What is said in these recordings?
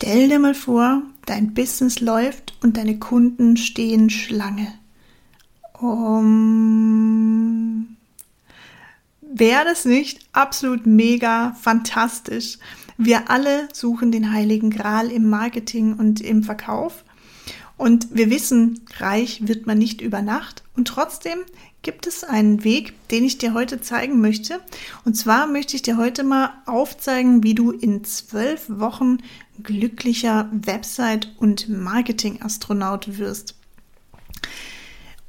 Stell dir mal vor, dein Business läuft und deine Kunden stehen Schlange. Um, Wäre das nicht absolut mega fantastisch? Wir alle suchen den heiligen Gral im Marketing und im Verkauf. Und wir wissen, reich wird man nicht über Nacht. Und trotzdem gibt es einen Weg, den ich dir heute zeigen möchte. Und zwar möchte ich dir heute mal aufzeigen, wie du in zwölf Wochen glücklicher Website- und Marketing-Astronaut wirst.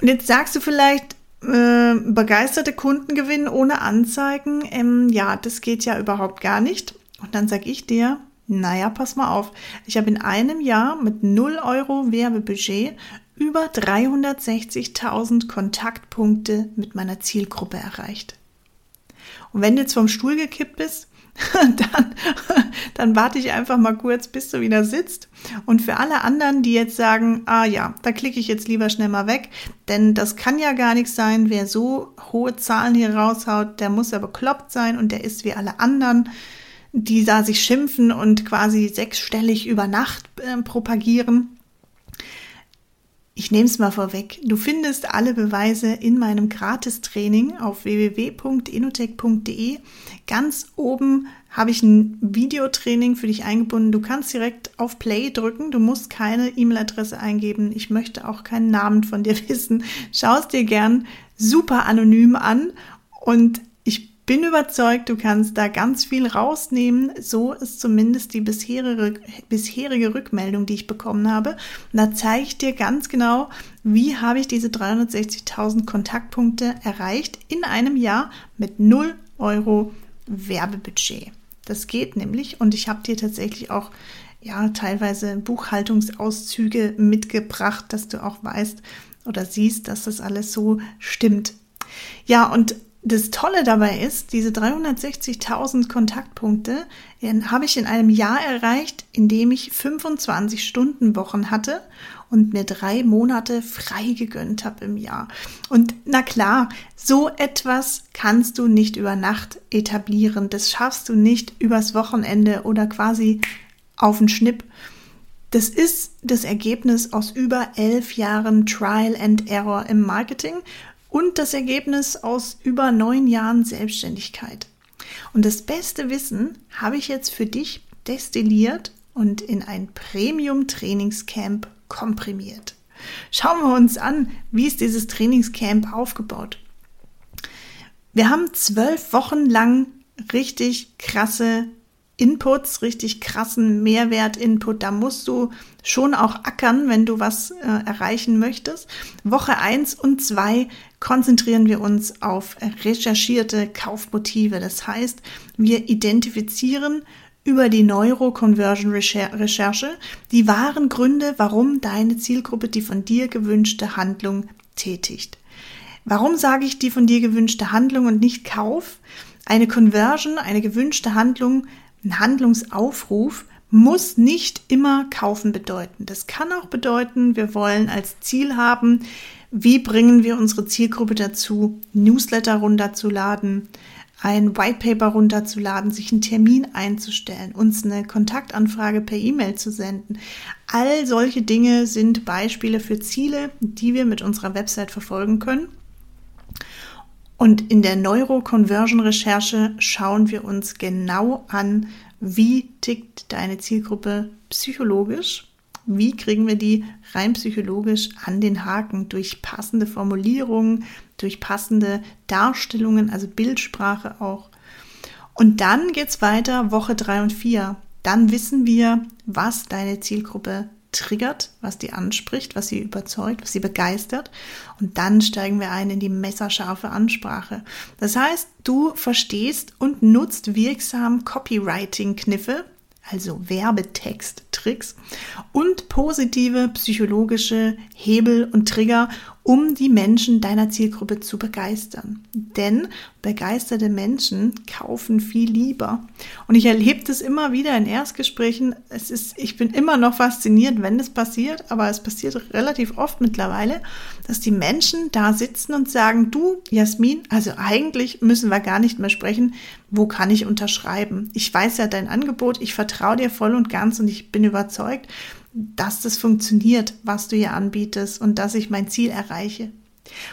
Und jetzt sagst du vielleicht, äh, begeisterte Kunden gewinnen ohne Anzeigen. Ähm, ja, das geht ja überhaupt gar nicht. Und dann sage ich dir, naja, pass mal auf. Ich habe in einem Jahr mit 0 Euro Werbebudget über 360.000 Kontaktpunkte mit meiner Zielgruppe erreicht. Und wenn du jetzt vom Stuhl gekippt bist, dann, dann warte ich einfach mal kurz, bis du wieder sitzt. Und für alle anderen, die jetzt sagen, ah ja, da klicke ich jetzt lieber schnell mal weg, denn das kann ja gar nichts sein. Wer so hohe Zahlen hier raushaut, der muss ja bekloppt sein und der ist wie alle anderen die da sich schimpfen und quasi sechsstellig über Nacht äh, propagieren. Ich nehme es mal vorweg. Du findest alle Beweise in meinem Gratistraining auf www.inotech.de. Ganz oben habe ich ein Videotraining für dich eingebunden. Du kannst direkt auf Play drücken. Du musst keine E-Mail-Adresse eingeben. Ich möchte auch keinen Namen von dir wissen. Schau es dir gern super anonym an und bin überzeugt, du kannst da ganz viel rausnehmen. So ist zumindest die bisherige, bisherige Rückmeldung, die ich bekommen habe. Und da zeige ich dir ganz genau, wie habe ich diese 360.000 Kontaktpunkte erreicht in einem Jahr mit 0 Euro Werbebudget. Das geht nämlich und ich habe dir tatsächlich auch ja teilweise Buchhaltungsauszüge mitgebracht, dass du auch weißt oder siehst, dass das alles so stimmt. Ja, und das Tolle dabei ist, diese 360.000 Kontaktpunkte habe ich in einem Jahr erreicht, in dem ich 25 Stunden Wochen hatte und mir drei Monate frei gegönnt habe im Jahr. Und na klar, so etwas kannst du nicht über Nacht etablieren. Das schaffst du nicht übers Wochenende oder quasi auf den Schnipp. Das ist das Ergebnis aus über elf Jahren Trial and Error im Marketing und das Ergebnis aus über neun Jahren Selbstständigkeit. Und das beste Wissen habe ich jetzt für dich destilliert und in ein Premium-Trainingscamp komprimiert. Schauen wir uns an, wie ist dieses Trainingscamp aufgebaut. Wir haben zwölf Wochen lang richtig krasse Inputs, richtig krassen Mehrwert-Input. Da musst du schon auch ackern, wenn du was äh, erreichen möchtest. Woche eins und zwei konzentrieren wir uns auf recherchierte Kaufmotive. Das heißt, wir identifizieren über die Neuro-Conversion-Recherche die wahren Gründe, warum deine Zielgruppe die von dir gewünschte Handlung tätigt. Warum sage ich die von dir gewünschte Handlung und nicht Kauf? Eine Conversion, eine gewünschte Handlung, ein Handlungsaufruf muss nicht immer kaufen bedeuten. Das kann auch bedeuten, wir wollen als Ziel haben, wie bringen wir unsere Zielgruppe dazu, Newsletter runterzuladen, ein Whitepaper runterzuladen, sich einen Termin einzustellen, uns eine Kontaktanfrage per E-Mail zu senden. All solche Dinge sind Beispiele für Ziele, die wir mit unserer Website verfolgen können. Und in der Neuro-Conversion-Recherche schauen wir uns genau an, wie tickt deine Zielgruppe psychologisch wie kriegen wir die rein psychologisch an den Haken durch passende Formulierungen, durch passende Darstellungen, also Bildsprache auch. Und dann geht es weiter, Woche drei und vier. Dann wissen wir, was deine Zielgruppe triggert, was die anspricht, was sie überzeugt, was sie begeistert. Und dann steigen wir ein in die messerscharfe Ansprache. Das heißt, du verstehst und nutzt wirksam Copywriting-Kniffe, also Werbetext-Tricks und positive psychologische Hebel und Trigger, um die Menschen deiner Zielgruppe zu begeistern. Denn begeisterte Menschen kaufen viel lieber. Und ich erlebe das immer wieder in Erstgesprächen. Es ist, ich bin immer noch fasziniert, wenn es passiert, aber es passiert relativ oft mittlerweile, dass die Menschen da sitzen und sagen, du, Jasmin, also eigentlich müssen wir gar nicht mehr sprechen. Wo kann ich unterschreiben? Ich weiß ja dein Angebot, ich vertraue dir voll und ganz und ich bin überzeugt, dass das funktioniert, was du hier anbietest und dass ich mein Ziel erreiche.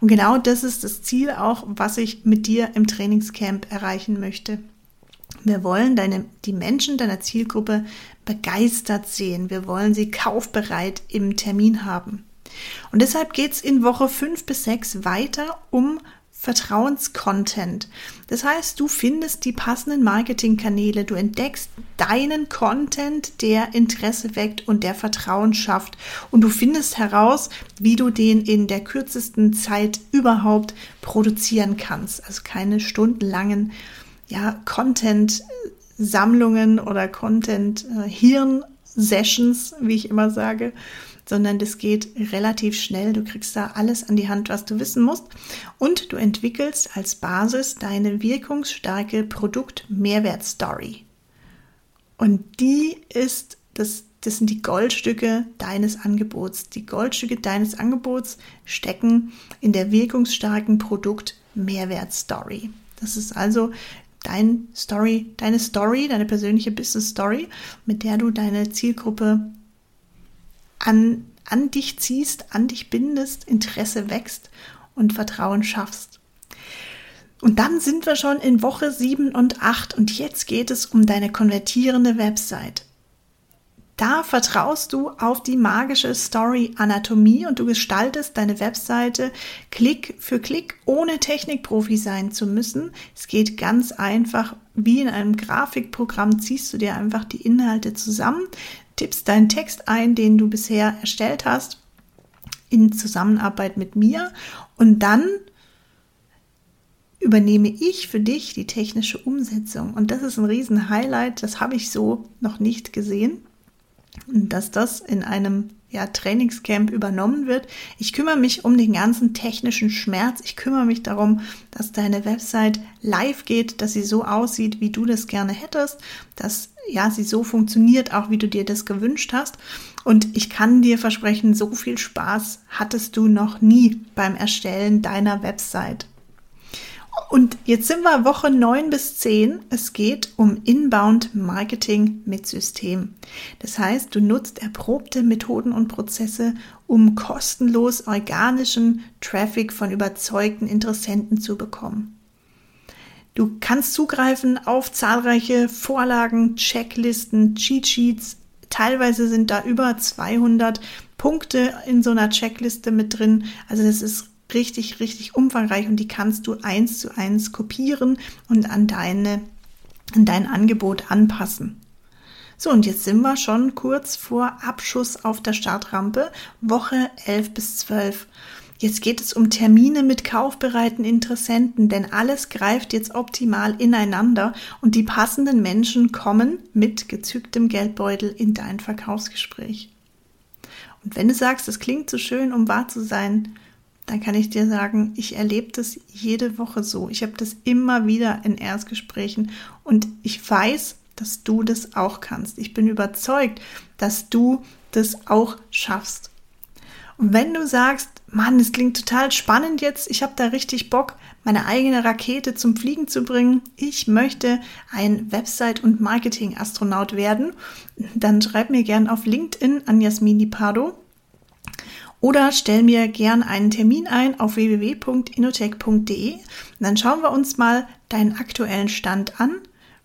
Und genau das ist das Ziel auch, was ich mit dir im Trainingscamp erreichen möchte. Wir wollen deine, die Menschen deiner Zielgruppe begeistert sehen. Wir wollen sie kaufbereit im Termin haben. Und deshalb geht es in Woche 5 bis 6 weiter um Vertrauenscontent. Das heißt, du findest die passenden Marketingkanäle, du entdeckst deinen Content, der Interesse weckt und der Vertrauen schafft und du findest heraus, wie du den in der kürzesten Zeit überhaupt produzieren kannst. Also keine stundenlangen ja, Content-Sammlungen oder Content-Hirn-Sessions, wie ich immer sage, sondern das geht relativ schnell. Du kriegst da alles an die Hand, was du wissen musst und du entwickelst als Basis deine wirkungsstarke Produkt-Mehrwert-Story. Und die ist das das sind die Goldstücke deines Angebots. Die Goldstücke deines Angebots stecken in der wirkungsstarken Produkt-Mehrwert-Story. Das ist also dein Story, deine Story, deine persönliche Business Story, mit der du deine Zielgruppe an, an dich ziehst, an dich bindest, Interesse wächst und Vertrauen schaffst. Und dann sind wir schon in Woche 7 und 8 und jetzt geht es um deine konvertierende Website. Da vertraust du auf die magische Story Anatomie und du gestaltest deine Webseite Klick für Klick, ohne Technikprofi sein zu müssen. Es geht ganz einfach, wie in einem Grafikprogramm ziehst du dir einfach die Inhalte zusammen, tippst deinen Text ein, den du bisher erstellt hast, in Zusammenarbeit mit mir. Und dann übernehme ich für dich die technische Umsetzung. Und das ist ein riesen Highlight, das habe ich so noch nicht gesehen, dass das in einem ja, Trainingscamp übernommen wird. Ich kümmere mich um den ganzen technischen Schmerz. Ich kümmere mich darum, dass deine Website live geht, dass sie so aussieht, wie du das gerne hättest, dass ja, sie so funktioniert, auch wie du dir das gewünscht hast. Und ich kann dir versprechen, so viel Spaß hattest du noch nie beim Erstellen deiner Website. Und jetzt sind wir Woche 9 bis 10. Es geht um Inbound Marketing mit System. Das heißt, du nutzt erprobte Methoden und Prozesse, um kostenlos organischen Traffic von überzeugten Interessenten zu bekommen. Du kannst zugreifen auf zahlreiche Vorlagen, Checklisten, Cheat Sheets. Teilweise sind da über 200 Punkte in so einer Checkliste mit drin. Also das ist richtig, richtig umfangreich und die kannst du eins zu eins kopieren und an deine, an dein Angebot anpassen. So, und jetzt sind wir schon kurz vor Abschuss auf der Startrampe, Woche 11 bis 12. Jetzt geht es um Termine mit kaufbereiten Interessenten, denn alles greift jetzt optimal ineinander und die passenden Menschen kommen mit gezücktem Geldbeutel in dein Verkaufsgespräch. Und wenn du sagst, das klingt so schön, um wahr zu sein, dann kann ich dir sagen, ich erlebe das jede Woche so. Ich habe das immer wieder in Erstgesprächen und ich weiß, dass du das auch kannst. Ich bin überzeugt, dass du das auch schaffst. Und wenn du sagst, Mann, es klingt total spannend jetzt, ich habe da richtig Bock, meine eigene Rakete zum Fliegen zu bringen, ich möchte ein Website- und Marketing-Astronaut werden, dann schreib mir gern auf LinkedIn an Jasmini Pardo oder stell mir gern einen Termin ein auf www.inotech.de. Dann schauen wir uns mal deinen aktuellen Stand an,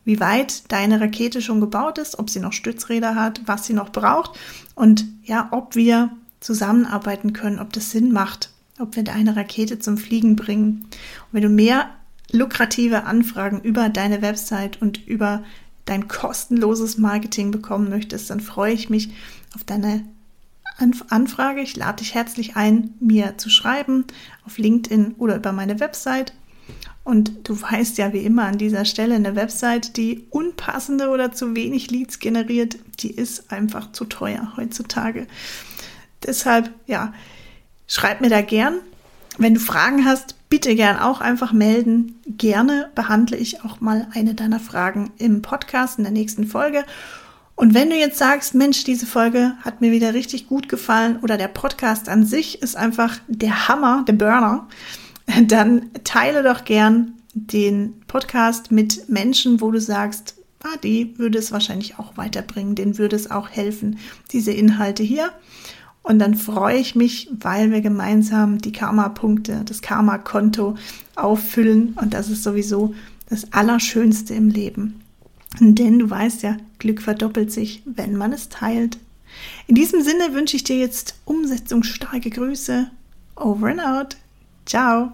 wie weit deine Rakete schon gebaut ist, ob sie noch Stützräder hat, was sie noch braucht und ja, ob wir zusammenarbeiten können, ob das Sinn macht, ob wir deine Rakete zum Fliegen bringen. Und wenn du mehr lukrative Anfragen über deine Website und über dein kostenloses Marketing bekommen möchtest, dann freue ich mich auf deine Anfrage. Ich lade dich herzlich ein, mir zu schreiben auf LinkedIn oder über meine Website. Und du weißt ja wie immer an dieser Stelle, eine Website, die unpassende oder zu wenig Leads generiert, die ist einfach zu teuer heutzutage. Deshalb, ja, schreib mir da gern. Wenn du Fragen hast, bitte gern auch einfach melden. Gerne behandle ich auch mal eine deiner Fragen im Podcast in der nächsten Folge. Und wenn du jetzt sagst, Mensch, diese Folge hat mir wieder richtig gut gefallen oder der Podcast an sich ist einfach der Hammer, der Burner, dann teile doch gern den Podcast mit Menschen, wo du sagst, ah, die würde es wahrscheinlich auch weiterbringen, denen würde es auch helfen, diese Inhalte hier. Und dann freue ich mich, weil wir gemeinsam die Karma-Punkte, das Karma-Konto auffüllen. Und das ist sowieso das Allerschönste im Leben. Denn du weißt ja, Glück verdoppelt sich, wenn man es teilt. In diesem Sinne wünsche ich dir jetzt umsetzungsstarke Grüße. Over and out. Ciao.